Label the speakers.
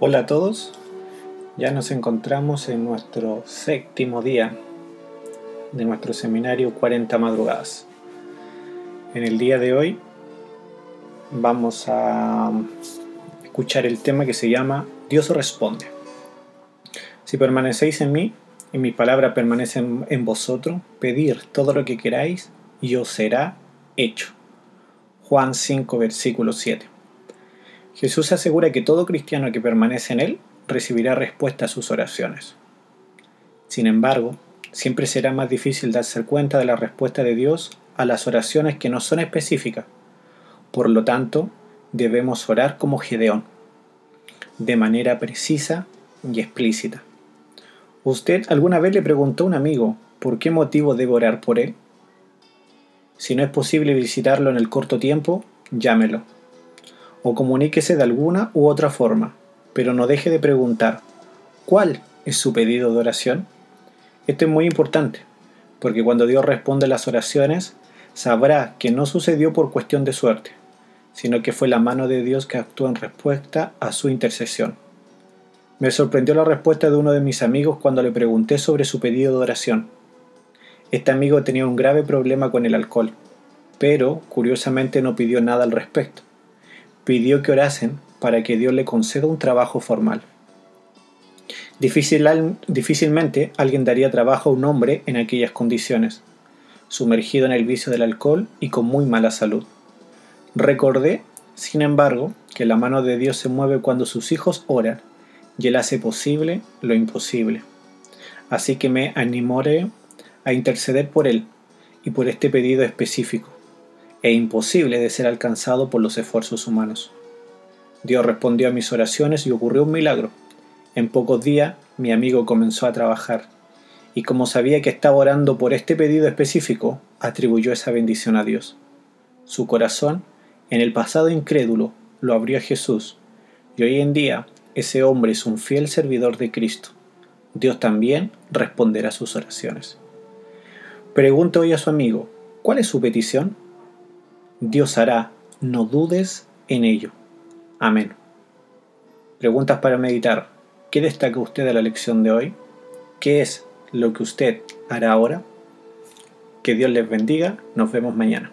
Speaker 1: Hola a todos, ya nos encontramos en nuestro séptimo día de nuestro seminario 40 madrugadas. En el día de hoy vamos a escuchar el tema que se llama Dios responde. Si permanecéis en mí y mi palabra permanece en vosotros, pedir todo lo que queráis y os será hecho. Juan 5, versículo 7. Jesús asegura que todo cristiano que permanece en Él recibirá respuesta a sus oraciones. Sin embargo, siempre será más difícil darse cuenta de la respuesta de Dios a las oraciones que no son específicas. Por lo tanto, debemos orar como Gedeón, de manera precisa y explícita. ¿Usted alguna vez le preguntó a un amigo por qué motivo debe orar por él? Si no es posible visitarlo en el corto tiempo, llámelo o comuníquese de alguna u otra forma, pero no deje de preguntar, ¿cuál es su pedido de oración? Esto es muy importante, porque cuando Dios responde las oraciones, sabrá que no sucedió por cuestión de suerte, sino que fue la mano de Dios que actuó en respuesta a su intercesión. Me sorprendió la respuesta de uno de mis amigos cuando le pregunté sobre su pedido de oración. Este amigo tenía un grave problema con el alcohol, pero curiosamente no pidió nada al respecto pidió que orasen para que Dios le conceda un trabajo formal. difícilmente alguien daría trabajo a un hombre en aquellas condiciones, sumergido en el vicio del alcohol y con muy mala salud. Recordé, sin embargo, que la mano de Dios se mueve cuando sus hijos oran y Él hace posible lo imposible. Así que me animoré a interceder por Él y por este pedido específico e imposible de ser alcanzado por los esfuerzos humanos. Dios respondió a mis oraciones y ocurrió un milagro. En pocos días mi amigo comenzó a trabajar y como sabía que estaba orando por este pedido específico, atribuyó esa bendición a Dios. Su corazón, en el pasado incrédulo, lo abrió a Jesús y hoy en día ese hombre es un fiel servidor de Cristo. Dios también responderá sus oraciones. Pregunta hoy a su amigo, ¿cuál es su petición? Dios hará, no dudes en ello. Amén. Preguntas para meditar. ¿Qué destaca usted de la lección de hoy? ¿Qué es lo que usted hará ahora? Que Dios les bendiga. Nos vemos mañana.